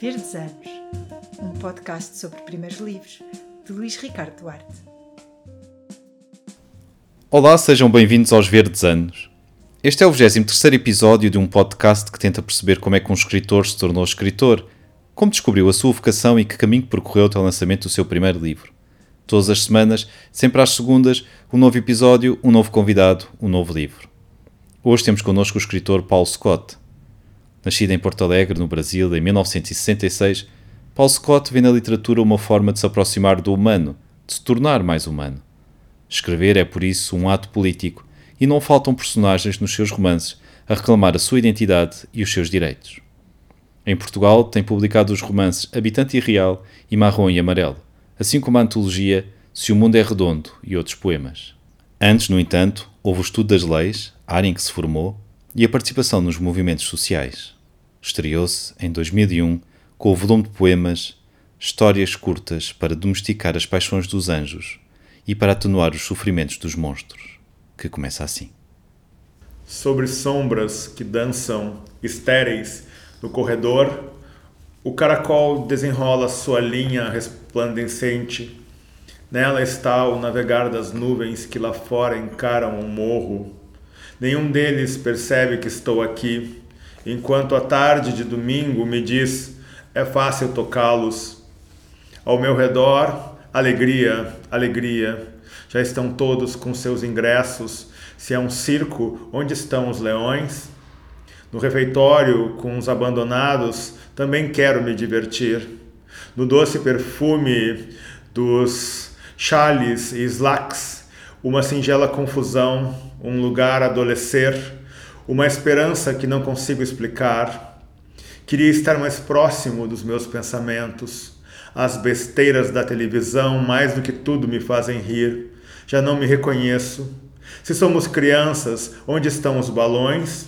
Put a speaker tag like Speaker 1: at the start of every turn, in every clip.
Speaker 1: Verdes Anos, um podcast sobre primeiros livros, de Luís Ricardo Duarte.
Speaker 2: Olá, sejam bem-vindos aos Verdes Anos. Este é o 23 episódio de um podcast que tenta perceber como é que um escritor se tornou escritor, como descobriu a sua vocação e que caminho percorreu até o lançamento do seu primeiro livro. Todas as semanas, sempre às segundas, um novo episódio, um novo convidado, um novo livro. Hoje temos connosco o escritor Paulo Scott. Nascido em Porto Alegre, no Brasil, em 1966, Paulo Scott vê na literatura uma forma de se aproximar do humano, de se tornar mais humano. Escrever é, por isso, um ato político e não faltam personagens nos seus romances a reclamar a sua identidade e os seus direitos. Em Portugal, tem publicado os romances Habitante Irreal e Marrom e Amarelo, assim como a antologia Se o Mundo é Redondo e outros poemas. Antes, no entanto, houve o estudo das leis, área em que se formou, e a participação nos movimentos sociais. Estreou-se em 2001 com o volume de poemas Histórias Curtas para Domesticar as Paixões dos Anjos e para atenuar os sofrimentos dos monstros, que começa assim.
Speaker 3: Sobre sombras que dançam estéreis no corredor, o caracol desenrola sua linha resplandecente Nela está o navegar das nuvens que lá fora encaram o morro. Nenhum deles percebe que estou aqui, enquanto a tarde de domingo me diz: é fácil tocá-los. Ao meu redor, alegria, alegria. Já estão todos com seus ingressos. Se é um circo, onde estão os leões? No refeitório, com os abandonados, também quero me divertir. No doce perfume dos chales e slacks, uma singela confusão, um lugar adolescer, uma esperança que não consigo explicar. Queria estar mais próximo dos meus pensamentos. As besteiras da televisão, mais do que tudo, me fazem rir. Já não me reconheço. Se somos crianças, onde estão os balões?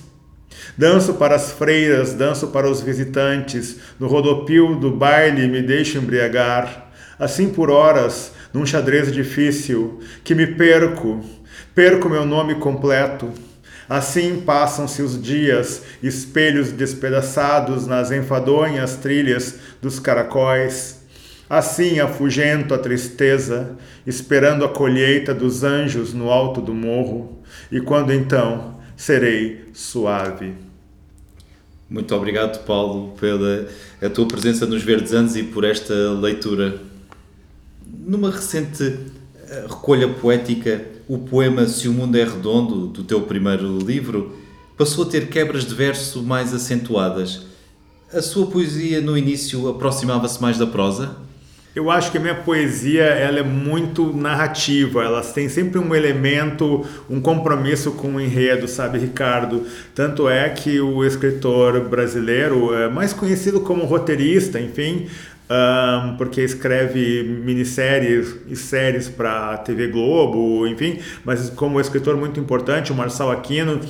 Speaker 3: Danço para as freiras, danço para os visitantes. No rodopio do baile me deixo embriagar. Assim por horas, num xadrez difícil, que me perco, perco meu nome completo. Assim passam-se os dias, espelhos despedaçados nas enfadonhas trilhas dos caracóis. Assim afugento a tristeza, esperando a colheita dos anjos no alto do morro, e quando então serei suave.
Speaker 2: Muito obrigado, Paulo, pela a tua presença nos Verdes Anos e por esta leitura numa recente eh, recolha poética, o poema Se o Mundo é Redondo, do teu primeiro livro, passou a ter quebras de verso mais acentuadas. A sua poesia no início aproximava-se mais da prosa?
Speaker 3: Eu acho que a minha poesia ela é muito narrativa, ela tem sempre um elemento, um compromisso com o enredo, sabe, Ricardo? Tanto é que o escritor brasileiro, é mais conhecido como roteirista, enfim, um, porque escreve minisséries e séries para TV Globo, enfim, mas como escritor muito importante, o Marçal Aquino,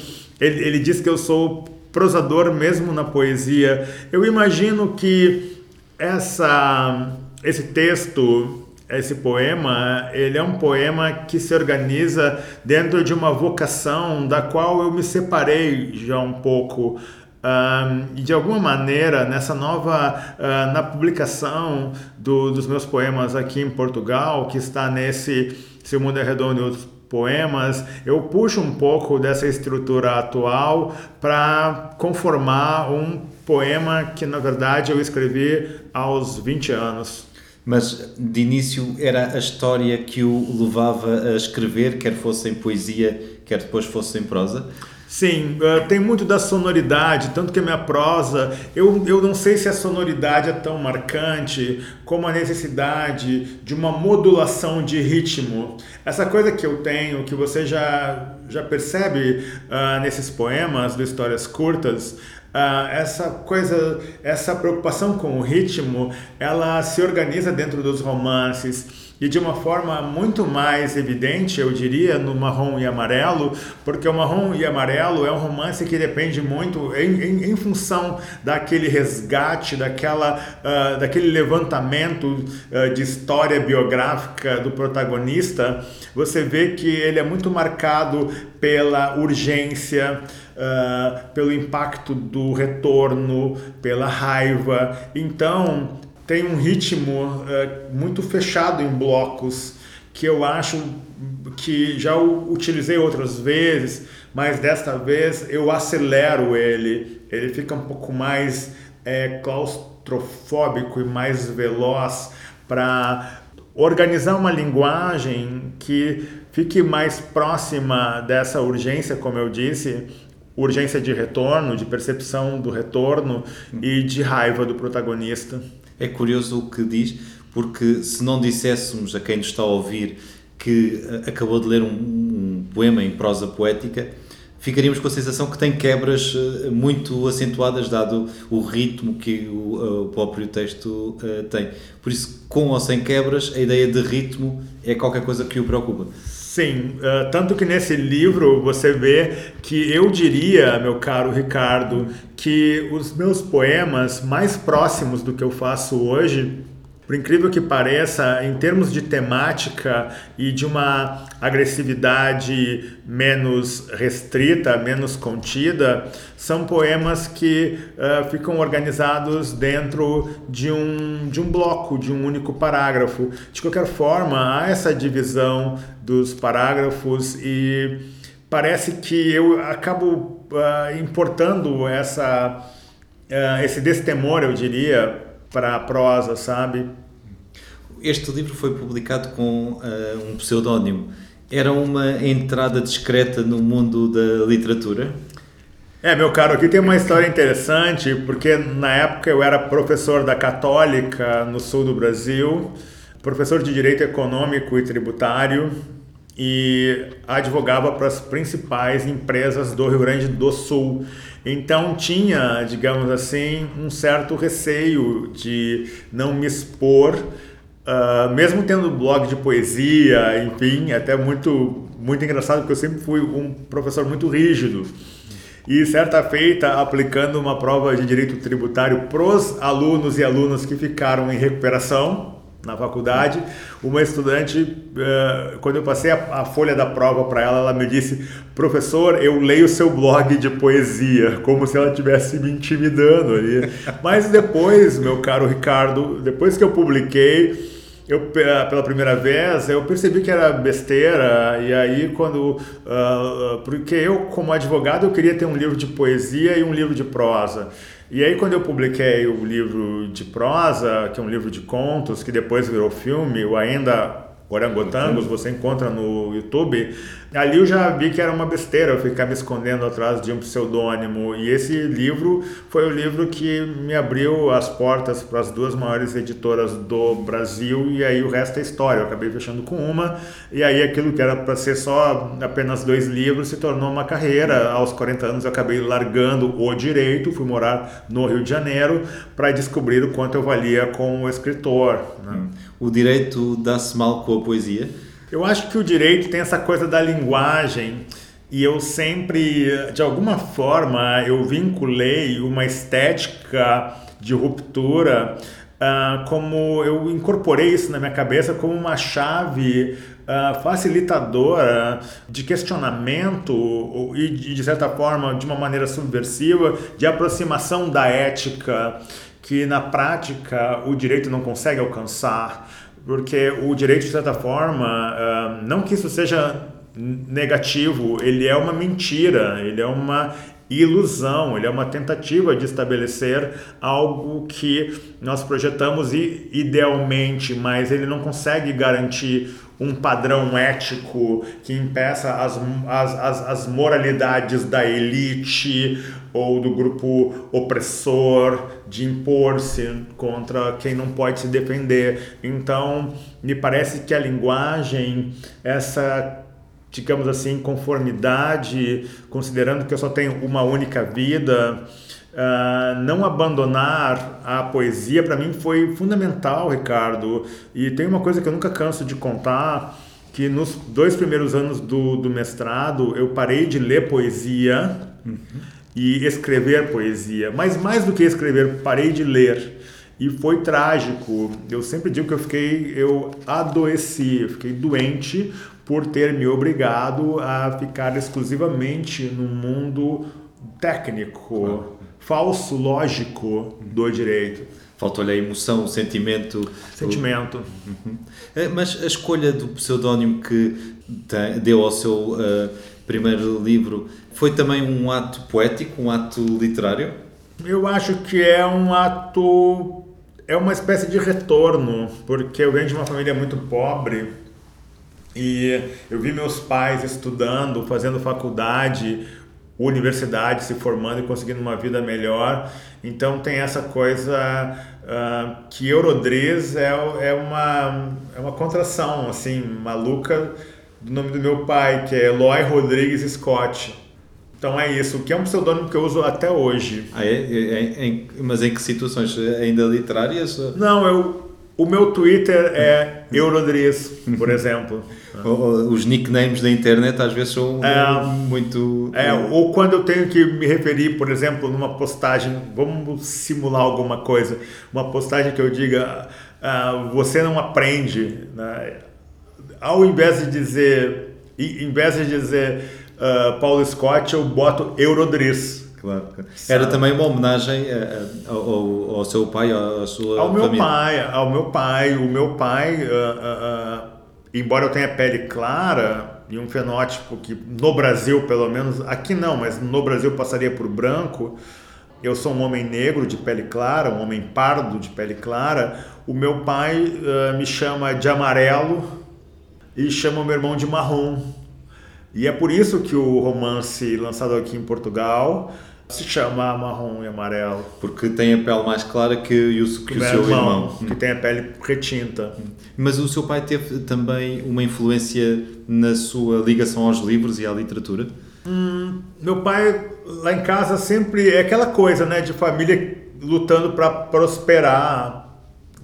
Speaker 3: ele, ele diz que eu sou prosador mesmo na poesia. Eu imagino que essa, esse texto esse poema, ele é um poema que se organiza dentro de uma vocação da qual eu me separei já um pouco e de alguma maneira, nessa nova, uh, na publicação do, dos meus poemas aqui em Portugal, que está nesse Se o Mundo é Redondo e Outros Poemas, eu puxo um pouco dessa estrutura atual para conformar um poema que, na verdade, eu escrevi aos 20 anos.
Speaker 2: Mas de início era a história que o levava a escrever, quer fosse em poesia, quer depois fosse em prosa?
Speaker 3: Sim, uh, tem muito da sonoridade, tanto que a minha prosa, eu, eu não sei se a sonoridade é tão marcante como a necessidade de uma modulação de ritmo. Essa coisa que eu tenho, que você já, já percebe uh, nesses poemas de histórias curtas, Uh, essa coisa, essa preocupação com o ritmo, ela se organiza dentro dos romances. E de uma forma muito mais evidente, eu diria, no Marrom e Amarelo, porque o Marrom e Amarelo é um romance que depende muito em, em, em função daquele resgate, daquela, uh, daquele levantamento uh, de história biográfica do protagonista. Você vê que ele é muito marcado pela urgência, uh, pelo impacto do retorno, pela raiva. Então, tem um ritmo uh, muito fechado em blocos que eu acho que já utilizei outras vezes, mas desta vez eu acelero ele. Ele fica um pouco mais é, claustrofóbico e mais veloz para organizar uma linguagem que fique mais próxima dessa urgência, como eu disse, urgência de retorno, de percepção do retorno e de raiva do protagonista.
Speaker 2: É curioso o que diz, porque se não disséssemos a quem nos está a ouvir que eh, acabou de ler um, um poema em prosa poética, ficaríamos com a sensação que tem quebras eh, muito acentuadas, dado o ritmo que o, eh, o próprio texto uh, tem. Por isso, com ou sem quebras, a ideia de ritmo é qualquer coisa que o preocupa.
Speaker 3: Sim, uh, tanto que nesse livro você vê que eu diria, meu caro Ricardo, que os meus poemas mais próximos do que eu faço hoje por incrível que pareça, em termos de temática e de uma agressividade menos restrita, menos contida, são poemas que uh, ficam organizados dentro de um, de um bloco, de um único parágrafo. De qualquer forma, há essa divisão dos parágrafos e parece que eu acabo uh, importando essa, uh, esse destemor, eu diria, para a prosa, sabe?
Speaker 2: Este livro foi publicado com uh, um pseudónimo. Era uma entrada discreta no mundo da literatura?
Speaker 3: É, meu caro, aqui tem uma história interessante, porque na época eu era professor da Católica no sul do Brasil, professor de Direito Econômico e Tributário e advogava para as principais empresas do Rio Grande do Sul. Então tinha, digamos assim, um certo receio de não me expor, uh, mesmo tendo blog de poesia, enfim, até muito, muito engraçado, porque eu sempre fui um professor muito rígido. E certa feita, aplicando uma prova de direito tributário para os alunos e alunas que ficaram em recuperação, na faculdade, uma estudante, eh, quando eu passei a, folha da prova para ela, ela me disse: professor, eu leio seu blog de poesia, como se ela estivesse me intimidando ali. Mas depois, meu caro Ricardo, depois que eu publiquei, eu pela primeira vez eu percebi que era besteira. E aí quando uh, porque eu como advogado eu queria ter um livro de poesia e um livro de prosa e aí, quando eu publiquei o livro de prosa, que é um livro de contos, que depois virou filme, o Ainda Orangotangos, você encontra no YouTube, ali eu já vi que era uma besteira eu ficar me escondendo atrás de um pseudônimo. E esse livro foi o livro que me abriu as portas para as duas maiores editoras do Brasil, e aí o resto é história. Eu acabei fechando com uma, e aí aquilo que era para ser só apenas dois livros se tornou uma carreira. Aos 40 anos eu acabei largando o direito, fui morar no Rio de Janeiro para descobrir o quanto eu valia como escritor. Né?
Speaker 2: O direito dá-se mal com a poesia?
Speaker 3: Eu acho que o direito tem essa coisa da linguagem e eu sempre, de alguma forma, eu vinculei uma estética de ruptura Uh, como eu incorporei isso na minha cabeça como uma chave uh, facilitadora de questionamento e, de certa forma, de uma maneira subversiva, de aproximação da ética que na prática o direito não consegue alcançar porque o direito, de certa forma, uh, não que isso seja negativo, ele é uma mentira, ele é uma ilusão, ele é uma tentativa de estabelecer algo que nós projetamos idealmente, mas ele não consegue garantir um padrão ético que impeça as, as, as, as moralidades da elite ou do grupo opressor de impor-se contra quem não pode se defender. Então, me parece que a linguagem, essa digamos assim, conformidade, considerando que eu só tenho uma única vida, Uh, não abandonar a poesia para mim foi fundamental, Ricardo. E tem uma coisa que eu nunca canso de contar, que nos dois primeiros anos do, do mestrado eu parei de ler poesia uhum. e escrever poesia. Mas mais do que escrever, parei de ler. E foi trágico. Eu sempre digo que eu fiquei, eu adoeci, eu fiquei doente por ter me obrigado a ficar exclusivamente no mundo técnico falso lógico do direito.
Speaker 2: Faltou-lhe a emoção, o sentimento.
Speaker 3: Sentimento.
Speaker 2: Uhum. É, mas a escolha do pseudónimo que deu ao seu uh, primeiro livro foi também um ato poético, um ato literário?
Speaker 3: Eu acho que é um ato. É uma espécie de retorno, porque eu venho de uma família muito pobre e eu vi meus pais estudando, fazendo faculdade, universidade, se formando e conseguindo uma vida melhor. Então tem essa coisa uh, que Eurodriz é, é, uma, é uma contração assim maluca do nome do meu pai, que é Eloy Rodrigues Scott. Então é isso, que é um pseudônimo que eu uso até hoje.
Speaker 2: Ah, é? é, é mas em que situações? Ainda literárias?
Speaker 3: Não, eu, o meu Twitter é Eurodriz, por exemplo.
Speaker 2: Os nicknames da internet às vezes são é, muito.
Speaker 3: É, ou quando eu tenho que me referir, por exemplo, numa postagem, vamos simular alguma coisa, uma postagem que eu diga, uh, você não aprende, né? ao invés de dizer, em vez de dizer uh, Paulo Scott, eu boto Eurodriz
Speaker 2: claro. Era também uma homenagem a, a, ao, ao, seu pai, à sua
Speaker 3: ao
Speaker 2: família.
Speaker 3: meu pai, ao meu pai. O meu pai, uh, uh, uh, embora eu tenha pele clara e um fenótipo que no Brasil, pelo menos, aqui não, mas no Brasil passaria por branco. Eu sou um homem negro de pele clara, um homem pardo de pele clara. O meu pai me chama de amarelo e chama o meu irmão de marrom. E é por isso que o romance lançado aqui em Portugal se chama marrom e amarelo.
Speaker 2: Porque tem a pele mais clara que, o, que o seu irmão,
Speaker 3: irmão. Que tem a pele retinta.
Speaker 2: Mas o seu pai teve também uma influência na sua ligação aos livros e à literatura?
Speaker 3: Hum, meu pai, lá em casa, sempre é aquela coisa, né? De família lutando para prosperar,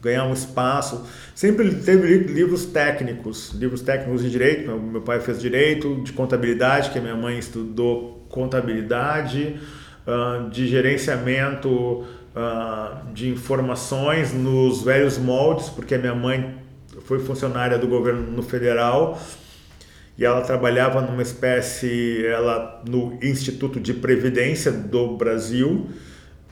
Speaker 3: ganhar um espaço. Sempre teve livros técnicos, livros técnicos de direito. Meu pai fez direito, de contabilidade, que a minha mãe estudou contabilidade de gerenciamento de informações nos velhos moldes, porque a minha mãe foi funcionária do governo no federal e ela trabalhava numa espécie, ela no Instituto de Previdência do Brasil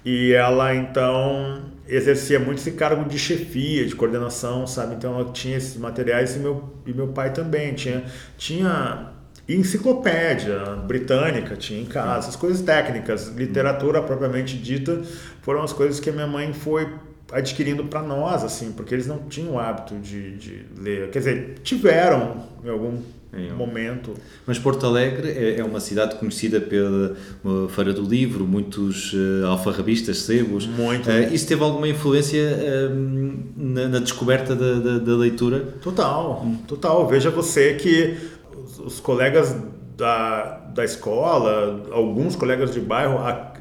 Speaker 3: e ela então exercia muito esse cargo de chefia, de coordenação, sabe? Então ela tinha esses materiais e meu, e meu pai também tinha tinha enciclopédia britânica tinha em casa, as coisas técnicas, literatura propriamente dita, foram as coisas que a minha mãe foi adquirindo para nós, assim, porque eles não tinham o hábito de, de ler. Quer dizer, tiveram em algum em momento.
Speaker 2: Mas Porto Alegre é, é uma cidade conhecida pela Feira do Livro, muitos uh, alfarrabistas, sebos.
Speaker 3: Muito.
Speaker 2: Uh, isso teve alguma influência uh, na, na, descoberta da, da, da leitura?
Speaker 3: Total, total. Veja você que os colegas da, da escola, alguns colegas de bairro a,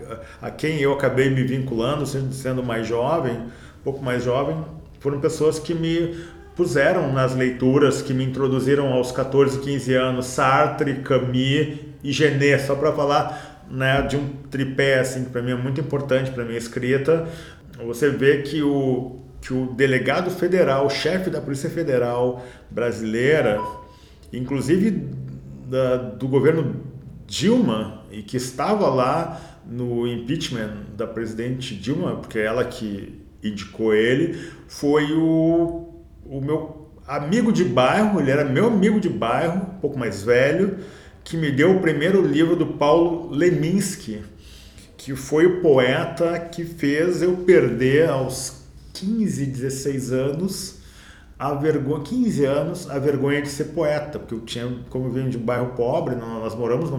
Speaker 3: a quem eu acabei me vinculando, sendo, sendo mais jovem, um pouco mais jovem, foram pessoas que me puseram nas leituras, que me introduziram aos 14, 15 anos, Sartre, Camus e Genet, só para falar né, de um tripé assim, que para mim é muito importante para minha escrita. Você vê que o, que o delegado federal, chefe da Polícia Federal brasileira, inclusive da, do governo Dilma, e que estava lá no impeachment da presidente Dilma, porque é ela que indicou ele, foi o, o meu amigo de bairro, ele era meu amigo de bairro, um pouco mais velho, que me deu o primeiro livro do Paulo Leminski, que foi o poeta que fez eu perder aos 15, 16 anos a vergonha, 15 anos, a vergonha de ser poeta, porque eu tinha, como eu venho de um bairro pobre, nós moramos,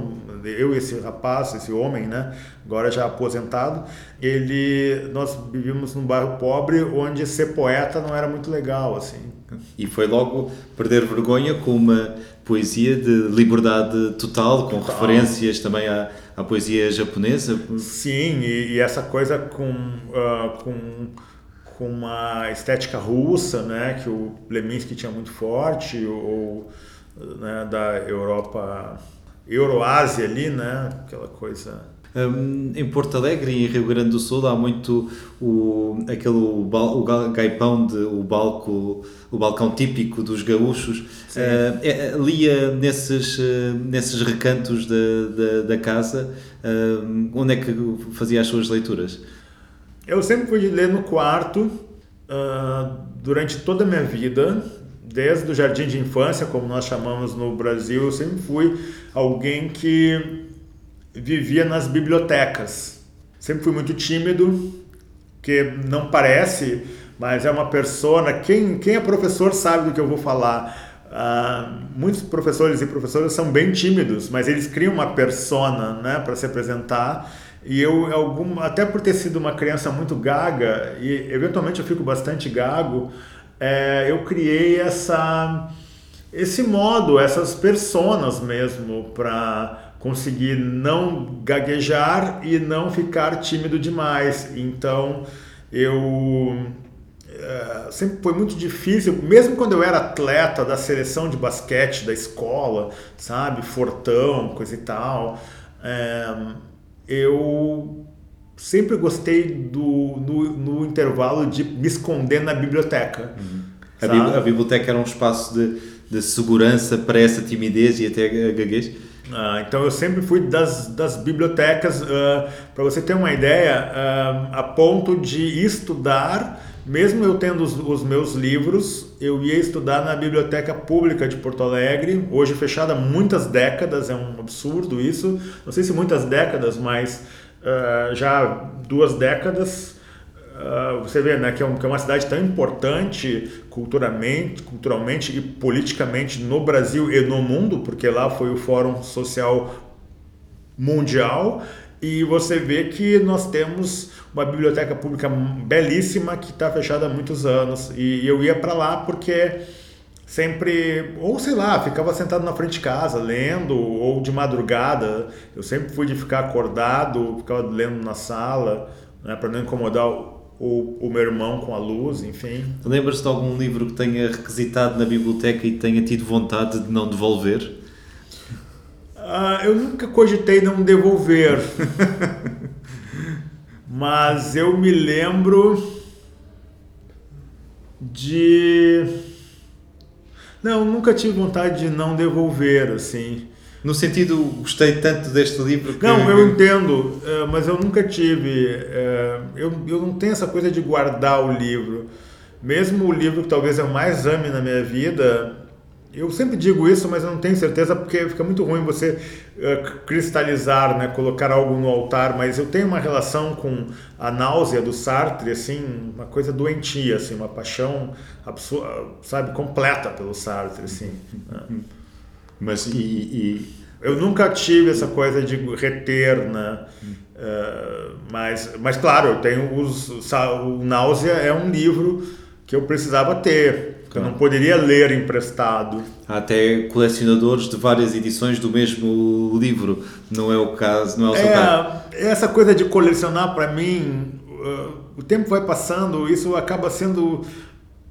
Speaker 3: eu e esse rapaz, esse homem, né, agora já aposentado, ele, nós vivíamos num bairro pobre onde ser poeta não era muito legal, assim.
Speaker 2: E foi logo perder vergonha com uma poesia de liberdade total, com total. referências também à, à poesia japonesa?
Speaker 3: Sim, e, e essa coisa com, uh, com, com uma estética russa, né, que o Leminski tinha muito forte, ou né, da Europa, Euroásia ali, né, aquela coisa
Speaker 2: um, em Porto Alegre e em Rio Grande do Sul há muito o, aquele o, o gaipão, de, o, balco, o balcão típico dos gaúchos. Uh, é, lia nesses, uh, nesses recantos da, da, da casa, uh, onde é que fazia as suas leituras?
Speaker 3: Eu sempre fui ler no quarto durante toda a minha vida, desde o jardim de infância, como nós chamamos no Brasil, eu sempre fui alguém que vivia nas bibliotecas. Sempre fui muito tímido, que não parece, mas é uma persona. Quem, quem é professor sabe do que eu vou falar. Uh, muitos professores e professoras são bem tímidos, mas eles criam uma persona né, para se apresentar. E eu, algum, até por ter sido uma criança muito gaga, e eventualmente eu fico bastante gago, é, eu criei essa, esse modo, essas personas mesmo, para conseguir não gaguejar e não ficar tímido demais. Então, eu é, sempre foi muito difícil, mesmo quando eu era atleta da seleção de basquete da escola, sabe, fortão, coisa e tal, é, eu sempre gostei do no, no, intervalo de me esconder na biblioteca.
Speaker 2: Uhum. A, a, biblioteca era um espaço de, de segurança para essa timidez e até gaguez?
Speaker 3: Uh, então eu sempre fui das, das bibliotecas, uh, ah, para você ter uma ideia, uh, a ponto de estudar, mesmo eu tendo os, os, meus livros, eu ia estudar na Biblioteca Pública de Porto Alegre, hoje fechada há muitas décadas, é um absurdo isso, não sei se muitas décadas, mas já duas décadas. Uh, você vê né, que, é um, que, é uma cidade tão importante culturalmente, culturalmente e politicamente no Brasil e no mundo, porque lá foi o Fórum Social Mundial, e você vê que nós temos uma biblioteca pública belíssima que está fechada há muitos anos. E eu ia para lá porque sempre, ou sei lá, ficava sentado na frente de casa lendo, ou de madrugada. Eu sempre fui de ficar acordado, ficava lendo na sala, né, para não incomodar o, o meu irmão com a luz, enfim.
Speaker 2: Lembras-te de algum livro que tenha requisitado na biblioteca e tenha tido vontade de não devolver?
Speaker 3: Uh, eu nunca cogitei não devolver, mas eu me lembro de. Não, nunca tive vontade de não devolver, assim.
Speaker 2: No sentido, gostei tanto deste livro que...
Speaker 3: Não, eu entendo, eh, mas eu nunca tive. Eh, eu, eu não tenho essa coisa de guardar o livro. Mesmo o livro que talvez eu mais ame na minha vida, eu sempre digo isso, mas eu não tenho certeza porque fica muito ruim você uh, cristalizar, né, colocar algo no altar. Mas eu tenho uma relação com a náusea do Sartre, assim, uma coisa doentia, assim, uma paixão sabe, completa pelo Sartre, assim. Né?
Speaker 2: Mas e, e,
Speaker 3: eu nunca tive essa coisa de reter, né? Uh, mas, mas claro, eu tenho os o Náusea é um livro que eu precisava ter, que eu não poderia ler emprestado.
Speaker 2: Há até colecionadores de várias edições do mesmo livro, não é o caso, não é o seu é, caso.
Speaker 3: Essa coisa de colecionar para mim, uh, o tempo vai passando, isso acaba sendo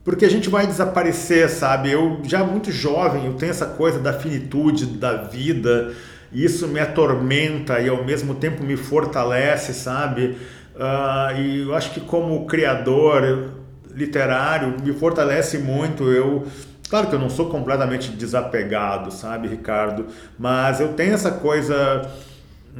Speaker 3: porque a gente vai desaparecer, sabe? Eu já muito jovem, eu tenho essa coisa da finitude da vida, e isso me atormenta e ao mesmo tempo me fortalece, sabe? Uh, e eu acho que como criador literário me fortalece muito. Eu Claro que eu não sou completamente desapegado, sabe, Ricardo? Mas eu tenho essa coisa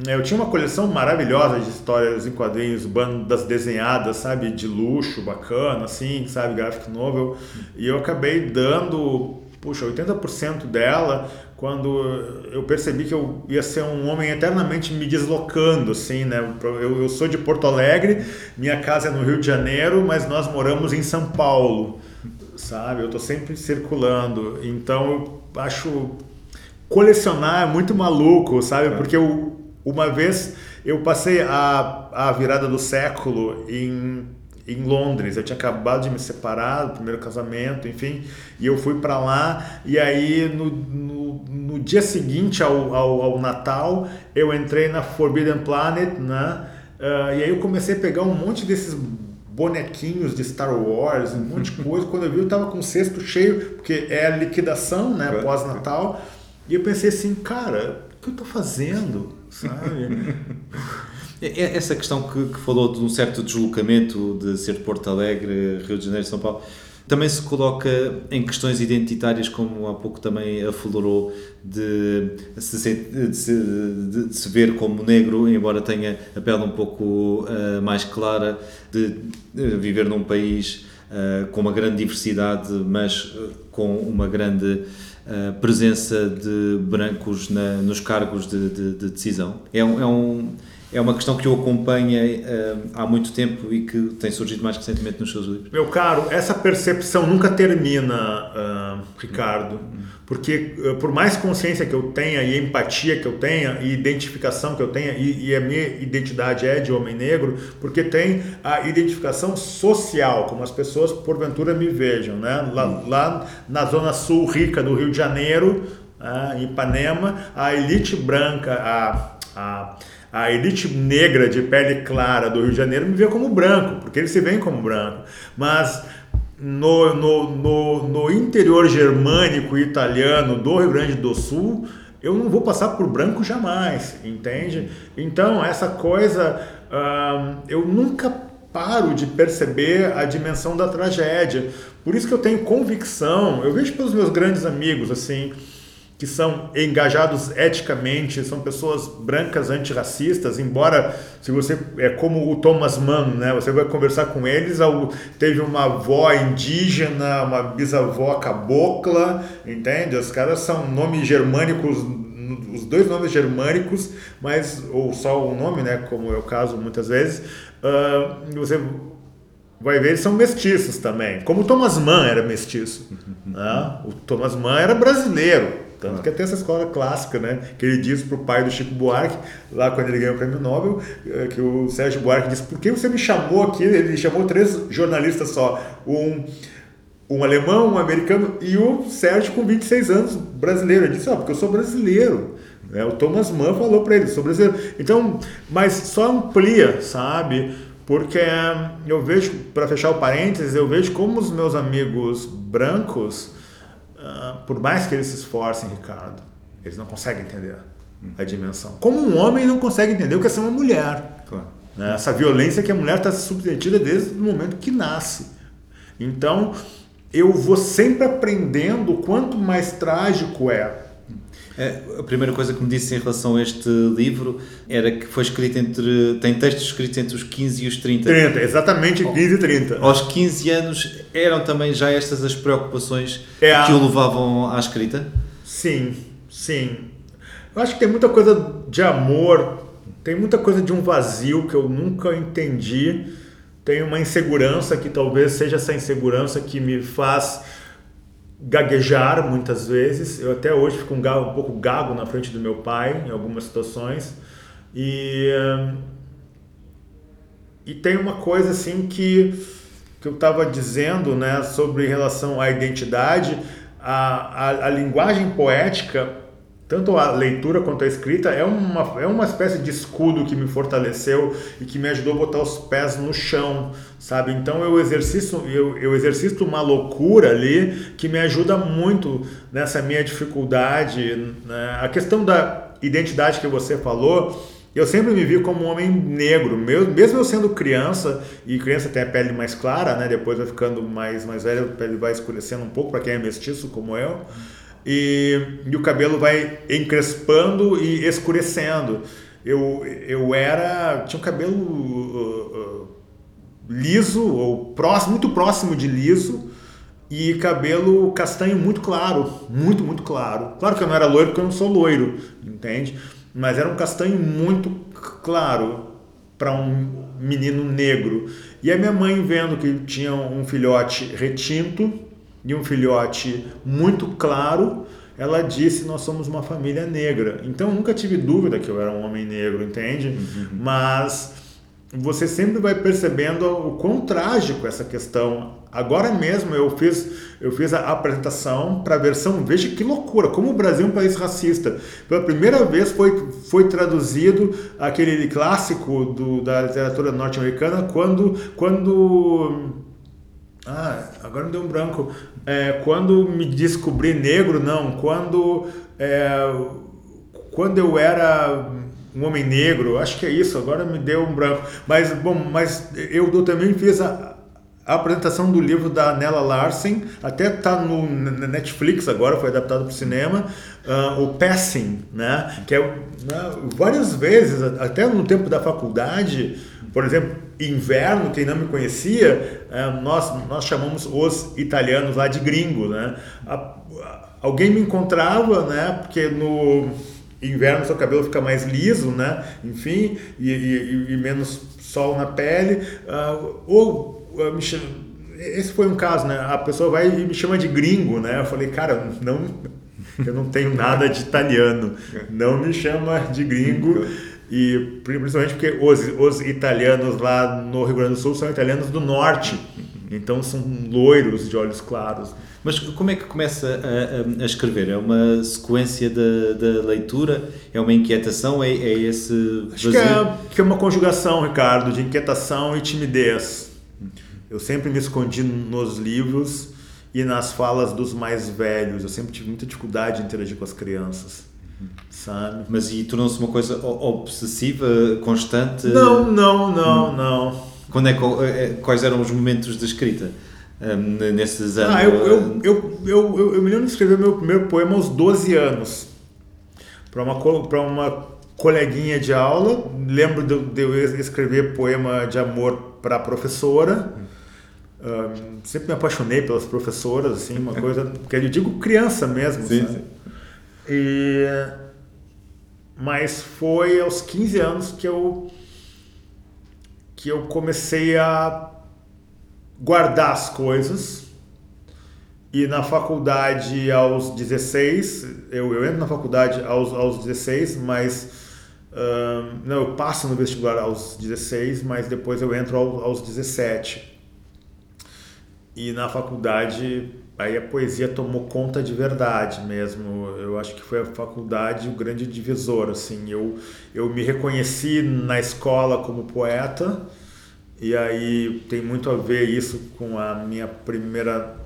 Speaker 3: eu tinha uma coleção maravilhosa de histórias em quadrinhos, bandas desenhadas, sabe, de luxo, bacana, assim, sabe, graphic novel. E eu acabei dando, puxa, 80% dela quando eu percebi que eu ia ser um homem eternamente me deslocando, assim, né? Eu, eu sou de Porto Alegre, minha casa é no Rio de Janeiro, mas nós moramos em São Paulo, sabe? Eu tô sempre circulando. Então eu acho colecionar é muito maluco, sabe? Porque eu uma vez eu passei a, a virada do século em, em Londres. Eu tinha acabado de me separar do primeiro casamento, enfim, e eu fui para lá. E aí no, no, no, dia seguinte ao, ao, ao, Natal, eu entrei na Forbidden Planet, né? Uh, e aí eu comecei a pegar um monte desses bonequinhos de Star Wars, um monte de coisa. Quando eu vi, eu tava com o cesto cheio, porque é a liquidação, né? Pós-Natal. E eu pensei assim, cara, o que eu tô fazendo? Sabe?
Speaker 2: Essa questão que, que, falou de um certo deslocamento de ser de Porto Alegre, Rio de Janeiro, São Paulo, também se coloca em questões identitárias, como há pouco também aflorou, de se, de se, de se ver como negro, embora tenha a pele um pouco uh, mais clara, de, viver num país uh, com uma grande diversidade, mas uh, com uma grande presença de brancos na, nos cargos de, de, de decisão. É é um é uma questão que eu acompanhei uh, há muito tempo e que tem surgido mais recentemente nos seus livros.
Speaker 3: Meu caro, essa percepção nunca termina, uh, Ricardo, porque uh, por mais consciência que eu tenha e empatia que eu tenha e identificação que eu tenha e, e, a minha identidade é de homem negro, porque tem a identificação social, como as pessoas porventura me vejam, né? Lá, lá na zona sul rica do Rio de Janeiro, em Ipanema, a elite branca, a, a a elite negra de pele clara do Rio de Janeiro me vê como branco, porque eles se veem como branco. Mas no, no, no, no interior germânico e italiano do Rio Grande do Sul, eu não vou passar por branco jamais, entende? Então, essa coisa, eu nunca paro de perceber a dimensão da tragédia. Por isso que eu tenho convicção, eu vejo pelos meus grandes amigos, assim, que são engajados eticamente, são pessoas brancas antirracistas, embora se você é como o Thomas Mann, né, você vai conversar com eles, teve uma avó indígena, uma bisavó cabocla, entende? Os caras são nomes germânicos, os dois nomes germânicos, mas ou só o nome, né, como é o caso muitas vezes, uh, você vai ver eles são mestiços também, como Thomas Mann era mestiço, né? o Thomas Mann era brasileiro tanto que até essa escola clássica, né? Que ele disse para o pai do Chico Buarque, lá quando ele ganhou o prêmio Nobel, eh, que o Sérgio Buarque disse: Por que você me chamou aqui? Ele chamou três jornalistas só. Um, um alemão, um americano e o Sérgio com 26 anos, brasileiro. Ele disse: Ah, porque eu sou brasileiro. É, o Thomas Mann falou para ele: sou brasileiro. Então, mas só amplia, sabe? Porque eu vejo, para fechar o parênteses, eu vejo como os meus amigos brancos ah, por mais que eles se esforcem, Ricardo, eles não conseguem entender a dimensão. Como um homem não consegue entender o que é ser uma mulher. Claro. Né? Essa violência que a mulher está submetida desde o momento que nasce. Então, eu vou sempre aprendendo quanto mais trágico é
Speaker 2: é, a primeira coisa que me disse em relação a este livro era que foi escrito entre. tem textos escritos entre os 15 e os 30.
Speaker 3: 30, exatamente 15 e 30.
Speaker 2: Aos 15 anos eram também já estas as preocupações é a... que o levavam à escrita?
Speaker 3: Sim, sim. Eu acho que tem muita coisa de amor, tem muita coisa de um vazio que eu nunca entendi. Tem uma insegurança que talvez seja essa insegurança que me faz gaguejar muitas vezes. Eu até hoje fico um, gago, um pouco gago na frente do meu pai em algumas situações. E, e tem uma coisa assim que, que eu estava dizendo né, sobre relação à identidade, a, a, a linguagem poética tanto a leitura quanto a escrita é uma, é uma espécie de escudo que me fortaleceu e que me ajudou a botar os pés no chão, sabe? Então eu exercito, eu, eu exercito uma loucura ali que me ajuda muito nessa minha dificuldade. Né? A questão da identidade que você falou, eu sempre me vi como um homem negro, mesmo eu sendo criança, e criança tem a pele mais clara, né? depois vai ficando mais, mais velha, a pele vai escurecendo um pouco para quem é mestiço como eu e, e o cabelo vai encrespando e escurecendo. Eu, eu era. tinha um cabelo uh, uh, liso, ou próximo, muito próximo de liso, e cabelo castanho muito claro, muito, muito claro. Claro que eu não era loiro porque eu não sou loiro, entende? Mas era um castanho muito claro para um menino negro. E a minha mãe vendo que tinha um filhote retinto, de um filhote muito claro, ela disse: Nós somos uma família negra. Então eu nunca tive dúvida que eu era um homem negro, entende? Uhum. Mas você sempre vai percebendo o quão trágico essa questão. Agora mesmo eu fiz, eu fiz a apresentação para a versão, veja que loucura, como o Brasil é um país racista. Pela primeira vez foi, foi traduzido aquele clássico do, da literatura norte-americana quando, quando ah, agora me deu um branco. É, quando me descobri negro, não. Quando, é, quando eu era um homem negro, acho que é isso, agora me deu um branco. Mas, bom, mas eu, também fiz a, a apresentação do livro da Nella Larsen, até está no Netflix agora, foi adaptado para o cinema, uh, o Passing, né? que é né, várias vezes, até no tempo da faculdade, por exemplo, inverno, quem não me conhecia, uh, nós, nós chamamos os italianos lá de gringo. Né? Alguém me encontrava, né? porque no inverno seu cabelo fica mais liso, né? Enfim, e, e, e menos sol na pele. Uh, ou uh, me esse foi um caso, né? A pessoa vai e me chama de gringo, né? Eu falei, cara, não, eu não tenho nada de italiano, não me chama de gringo. E principalmente porque os, os italianos lá no Rio Grande do Sul são italianos do norte, então são loiros de olhos claros.
Speaker 2: Mas como é que começa a, a, a escrever? É uma sequência da, da, leitura? É uma inquietação? É, é esse
Speaker 3: Acho que é, que é uma conjugação, Ricardo, de inquietação e timidez. Eu sempre me escondi nos livros e nas falas dos mais velhos. Eu sempre tive muita dificuldade em interagir com as crianças. Sabe?
Speaker 2: Mas e tornou-se uma coisa obsessiva, constante?
Speaker 3: Não, não, não, não.
Speaker 2: Quando é, eh, quais eram os momentos de escrita? um, nesses anos?
Speaker 3: Ah, eu, eu, eu, eu, eu, me lembro de escrever meu primeiro poema aos 12 anos. Para uma, uma coleguinha de aula. Lembro de, de eu escrever poema de amor para a professora. Um, sempre me apaixonei pelas professoras, assim, uma coisa. que eu digo criança mesmo. Sim, sim. E, mas foi aos 15 anos que eu que eu comecei a guardar as coisas. E na faculdade aos 16, eu, eu entro na faculdade aos, aos 16, mas. Uh, não, eu passo no vestibular aos 16, mas depois eu entro aos, aos 17. E na faculdade, aí a poesia tomou conta de verdade mesmo. Eu acho que foi a faculdade o grande divisor. Assim, eu, eu me reconheci na escola como poeta e aí tem muito a ver isso com a minha primeira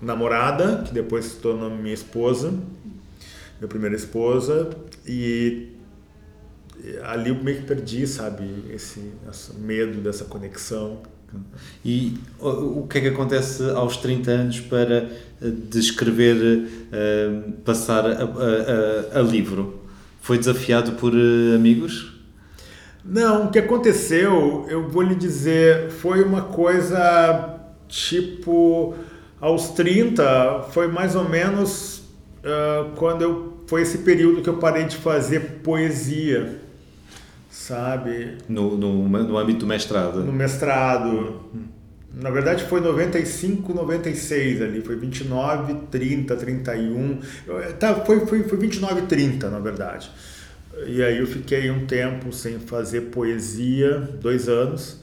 Speaker 3: namorada, que depois se tornou minha esposa, minha primeira esposa, e ali eu meio que perdi, sabe, esse, esse medo dessa conexão.
Speaker 2: E o que é que acontece aos 30 anos para eh, descrever, eh, passar a, a, a, a livro? Foi desafiado por eh, amigos?
Speaker 3: Não, o que aconteceu, eu vou lhe dizer, foi uma coisa tipo aos 30, foi mais ou menos uh, quando eu foi esse período que eu parei de fazer poesia, sabe?
Speaker 2: No, no, no âmbito do mestrado?
Speaker 3: No mestrado. Na verdade foi 95, 96 ali, foi 29, 30, 31. Tá, foi, foi, foi 29, 30 na verdade. E aí eu fiquei um tempo sem fazer poesia, dois anos.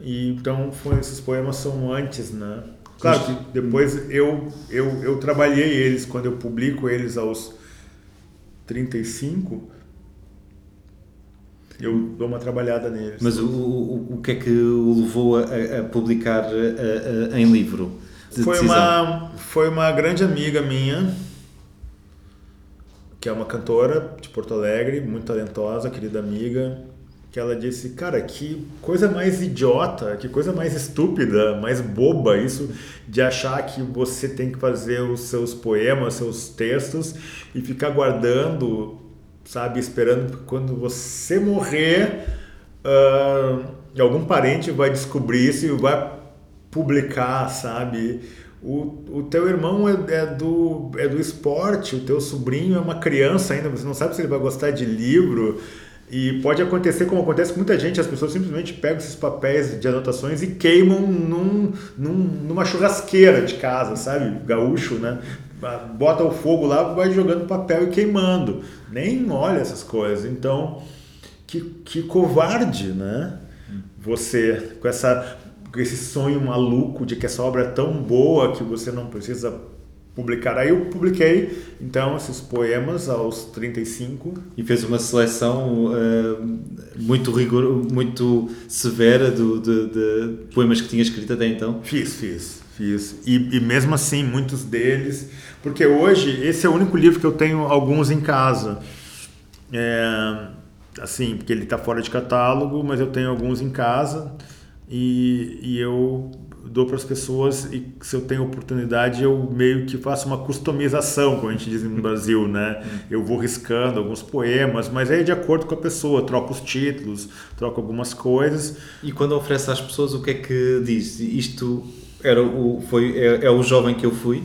Speaker 3: E então foi, esses poemas são antes, né? Claro que depois eu, eu, eu trabalhei eles, quando eu publico eles aos 35, eu dou uma trabalhada neles.
Speaker 2: Mas o, o, o que é que o levou a, a publicar a, a, em livro?
Speaker 3: foi uma, foi uma grande amiga minha que é uma cantora de Porto Alegre, muito talentosa, querida amiga, que ela disse, cara, que coisa mais idiota, que coisa mais estúpida, mais boba isso de achar que você tem que fazer os seus poemas, seus textos e ficar guardando, sabe, esperando quando você morrer, uh, algum parente vai descobrir isso e vai publicar, sabe? O, o teu irmão é, é, do, é do esporte, o teu sobrinho é uma criança ainda, você não sabe se ele vai gostar de livro. E pode acontecer como acontece com muita gente, as pessoas simplesmente pegam esses papéis de anotações e queimam num, num, numa churrasqueira de casa, sabe? Gaúcho, né? Bota o fogo lá, vai jogando papel e queimando. Nem olha essas coisas. Então, que, que covarde, né? Você, com, essa, com esse sonho maluco de que essa obra é tão boa que você não precisa publicar. Aí eu publiquei, então, esses poemas aos 35.
Speaker 2: E fez uma seleção uh, muito rigor, muito severa do, de, de, poemas que tinha escrito até então?
Speaker 3: Fiz, fiz, fiz. E, e mesmo assim, muitos deles... Porque hoje, esse é o único livro que eu tenho alguns em casa. É, assim, porque ele está fora de catálogo, mas eu tenho alguns em casa. E, e eu dou para as pessoas e se eu tenho oportunidade eu meio que faço uma customização, como a gente diz no Brasil, né? Eu vou riscando alguns poemas, mas é de acordo com a pessoa, troco os títulos, troco algumas coisas.
Speaker 2: E quando oferece às pessoas, o que é que diz? Isto era o, foi, é, é o jovem que eu fui?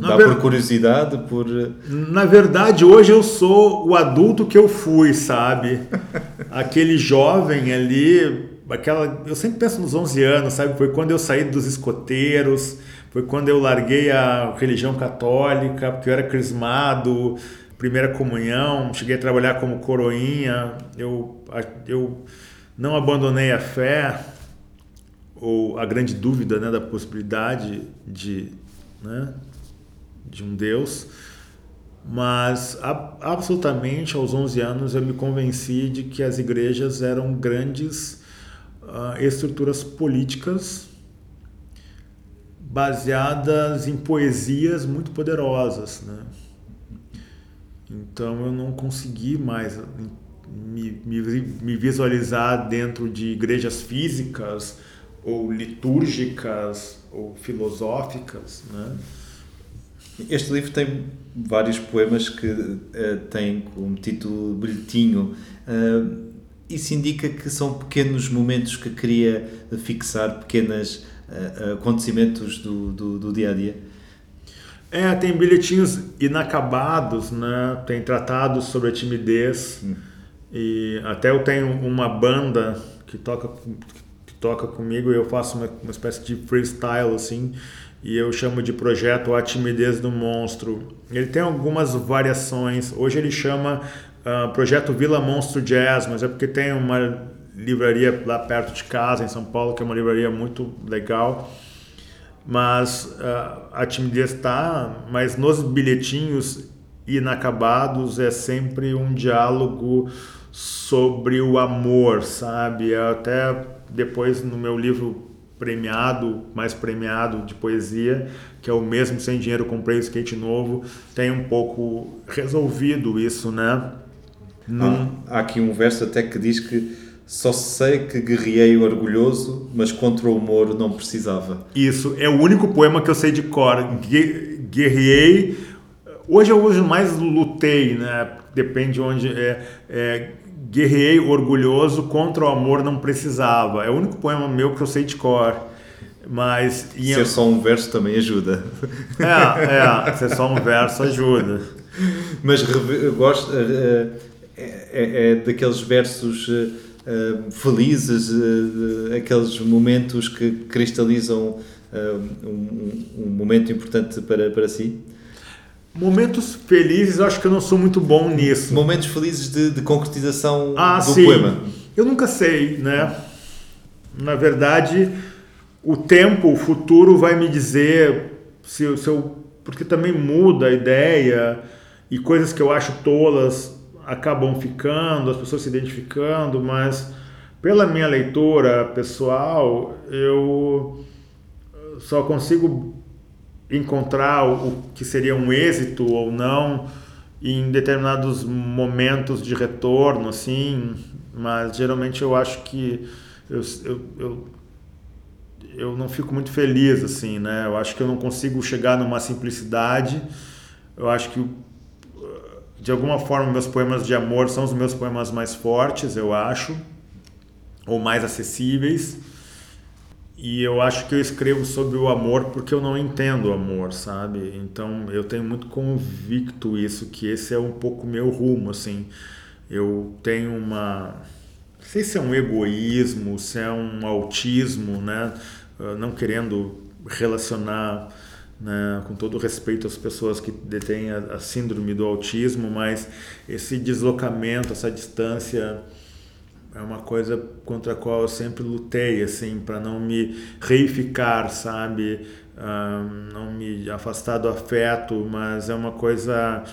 Speaker 2: Dá ver... por curiosidade, por...
Speaker 3: Na verdade, hoje eu sou o adulto que eu fui, sabe? Aquele jovem ali, aquela, eu sempre penso nos 11 anos, sabe? Foi quando eu saí dos escoteiros, foi quando eu larguei a religião católica, porque eu era crismado, primeira comunhão, cheguei a trabalhar como coroinha, eu, eu não abandonei a fé, ou a grande dúvida né, da possibilidade de, né, de um Deus, mas a, absolutamente aos 11 anos eu me convenci de que as igrejas eram grandes uh, estruturas políticas baseadas em poesias muito poderosas, né? Então eu não consegui mais me, me, me, visualizar dentro de igrejas físicas ou litúrgicas ou filosóficas, né?
Speaker 2: Este livro tem vários poemas que uh, têm como título Bilhetinho. Uh, isso indica que são pequenos momentos que queria fixar, pequenos uh, acontecimentos do, do, do, dia a dia?
Speaker 3: É, tem bilhetinhos inacabados, né? Tem tratados sobre a timidez. Hum. E até eu tenho uma banda que toca, que toca comigo e eu faço uma, uma espécie de freestyle assim e eu chamo de projeto A Timidez do Monstro. Ele tem algumas variações. Hoje ele chama uh, Projeto Vila Monstro Jazz, mas é porque tem uma livraria lá perto de casa, em São Paulo, que é uma livraria muito legal. Mas uh, a timidez está, mas nos bilhetinhos inacabados é sempre um diálogo sobre o amor, sabe? Até depois no meu livro premiado, mais premiado de poesia, que é o mesmo Sem Dinheiro Comprei Skate Novo, tem um pouco resolvido isso, né?
Speaker 2: Num... Há, há aqui um verso até que diz que só sei que guerriei orgulhoso, mas contra o humor não precisava.
Speaker 3: Isso, é o único poema que eu sei de cor. Guerriei. Hoje eu uso mais lutei, né? Depende de onde. É, é, guerriei orgulhoso, contra o amor não precisava. É o único poema meu que eu sei de cor. Mas.
Speaker 2: Ser só um verso também ajuda.
Speaker 3: É, é, ser só um verso ajuda.
Speaker 2: Mas gosto. Uh, é, é, é daqueles versos uh, felizes, aqueles momentos que cristalizam um, um, momento importante para, para si?
Speaker 3: Momentos felizes, acho que eu não sou muito bom nisso.
Speaker 2: Momentos felizes de, de concretização
Speaker 3: ah,
Speaker 2: do
Speaker 3: sim.
Speaker 2: poema.
Speaker 3: Eu nunca sei, né? Na verdade, o tempo, o futuro vai me dizer se, se eu. Porque também muda a ideia e coisas que eu acho tolas acabam ficando, as pessoas se identificando, mas pela minha leitura pessoal, eu só consigo encontrar o que seria um êxito ou não em determinados momentos de retorno, assim, mas geralmente eu acho que eu, eu, eu, eu não fico muito feliz, assim, né? Eu acho que eu não consigo chegar numa simplicidade. Eu acho que de alguma forma, meus poemas de amor são os meus poemas mais fortes, eu acho, ou mais acessíveis. E eu acho que eu escrevo sobre o amor porque eu não entendo o amor, sabe? Então eu tenho muito convicto isso, que esse é um pouco meu rumo, assim. Eu tenho uma. Não sei se é um egoísmo, se é um autismo, né? Ah, não querendo relacionar né, com todo respeito às pessoas que detêm a, a, síndrome do autismo, mas esse deslocamento, essa distância é uma coisa contra a qual eu sempre lutei, assim, para não me reificar, sabe? Uh, não me afastar do afeto, mas é uma coisa.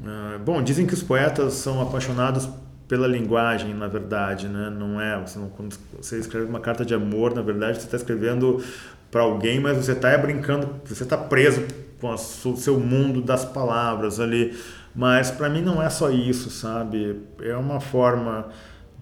Speaker 3: Uh, bom, dizem que os poetas são apaixonados pela linguagem, na verdade, né? Não é. Você não, quando você escreve uma carta de amor, na verdade, você está escrevendo para alguém, mas você está brincando, você está preso com o seu mundo das palavras ali. Mas para mim não é só isso, sabe? É uma forma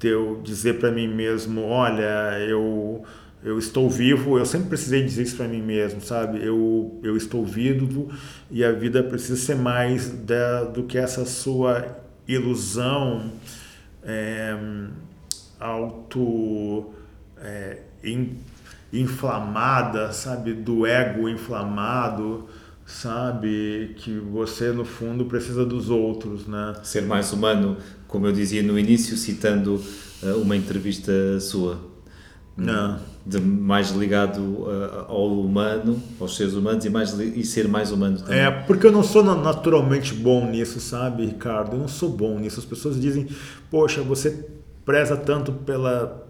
Speaker 3: eu dizer para mim mesmo, olha, eu eu estou vivo, eu sempre precisei dizer isso para mim mesmo, sabe? Eu, eu estou vivo e a vida precisa ser mais da, do que essa sua ilusão é, auto é, in, inflamada, sabe? Do ego inflamado, sabe? Que você, no fundo, precisa dos outros, né?
Speaker 2: Ser mais humano, como eu dizia no início, citando uh, uma entrevista sua.
Speaker 3: Não.
Speaker 2: De mais ligado uh, ao humano, aos seres humanos e, mais, e ser mais humano também.
Speaker 3: É, porque eu não sou naturalmente bom nisso, sabe, Ricardo? Eu não sou bom nisso. As pessoas dizem, poxa, você preza tanto pela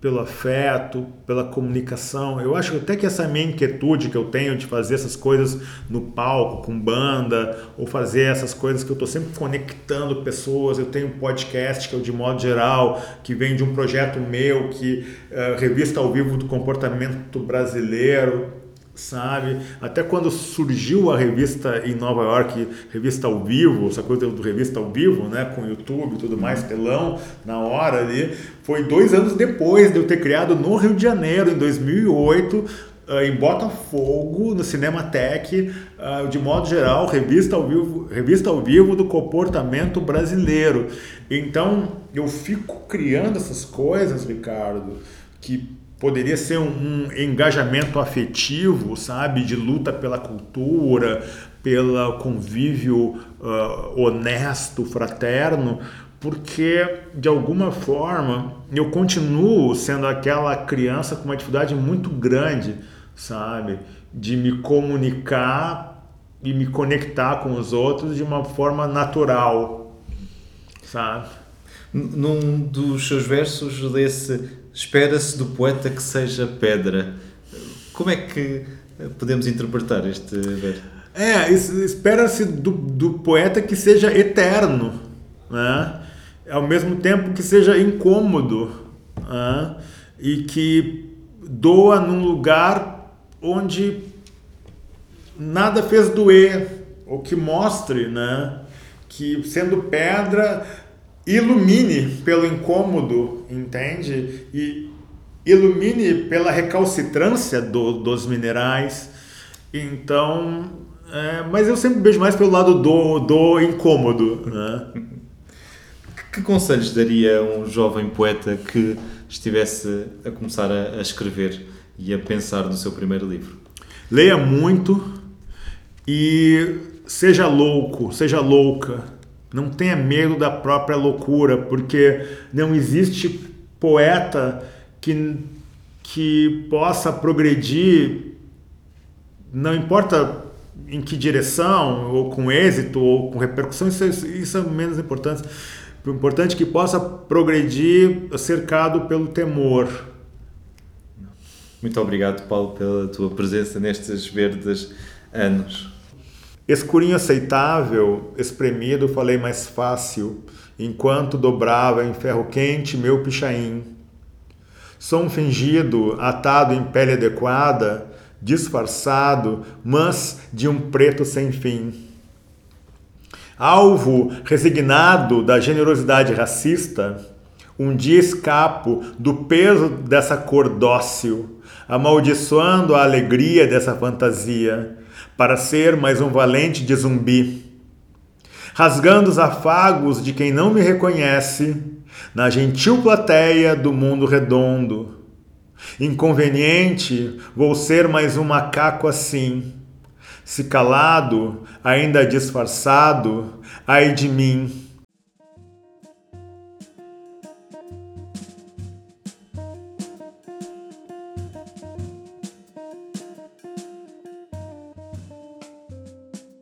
Speaker 3: pelo afeto, pela comunicação. Eu acho até que essa minha inquietude que eu tenho de fazer essas coisas no palco, com banda, ou fazer essas coisas que eu estou sempre conectando pessoas. Eu tenho um podcast que é o De Modo Geral, que vem de um projeto meu, que uh, revista ao vivo do comportamento brasileiro sabe? Até quando surgiu a revista em Nova York, revista ao vivo, essa coisa do revista ao vivo, né, com YouTube e tudo mais, telão, na hora ali, foi dois anos depois de eu ter criado no Rio de Janeiro, em 2008, ah, em Botafogo, no Cinematec, ah, de modo geral, revista ao vivo, revista ao vivo do comportamento brasileiro. Então, eu fico criando essas coisas, Ricardo, que poderia ser um, um, engajamento afetivo, sabe, de luta pela cultura, pelo convívio uh, honesto, fraterno, porque de alguma forma eu continuo sendo aquela criança com uma dificuldade muito grande, sabe, de me comunicar e me conectar com os outros de uma forma natural, sabe?
Speaker 2: Num dos seus versos desse Espera-se do poeta que seja pedra. Como é que podemos interpretar este verso?
Speaker 3: É, espera-se do, do poeta que seja eterno, né? ao mesmo tempo que seja incômodo né? e que doa num lugar onde nada fez doer, ou que mostre né? que sendo pedra ilumine pelo incômodo, entende? E ilumine pela recalcitrância do, dos minerais. Então, é, mas eu sempre vejo mais pelo lado do, do incômodo. Né?
Speaker 2: Que conselhos daria um jovem poeta que estivesse a começar a, a escrever e a pensar no seu primeiro livro?
Speaker 3: Leia muito e seja louco, seja louca não tenha medo da própria loucura, porque não existe poeta que, que possa progredir, não importa em que direção, ou com êxito, ou com repercussão, isso, isso é menos importante. O importante é que possa progredir cercado pelo temor.
Speaker 2: Muito obrigado, Paulo, pela tua presença nestes verdes anos.
Speaker 3: Escurinho aceitável, espremido falei mais fácil, enquanto dobrava em ferro quente meu pichain. Som fingido, atado em pele adequada, disfarçado, mas de um preto sem fim. Alvo resignado da generosidade racista, um dia escapo do peso dessa cor dócil, amaldiçoando a alegria dessa fantasia para ser mais um valente de zumbi. Rasgando os afagos de quem não me reconhece, na gentil plateia do mundo redondo. Inconveniente, vou ser mais um macaco assim. Se calado, ainda disfarçado, ai de mim.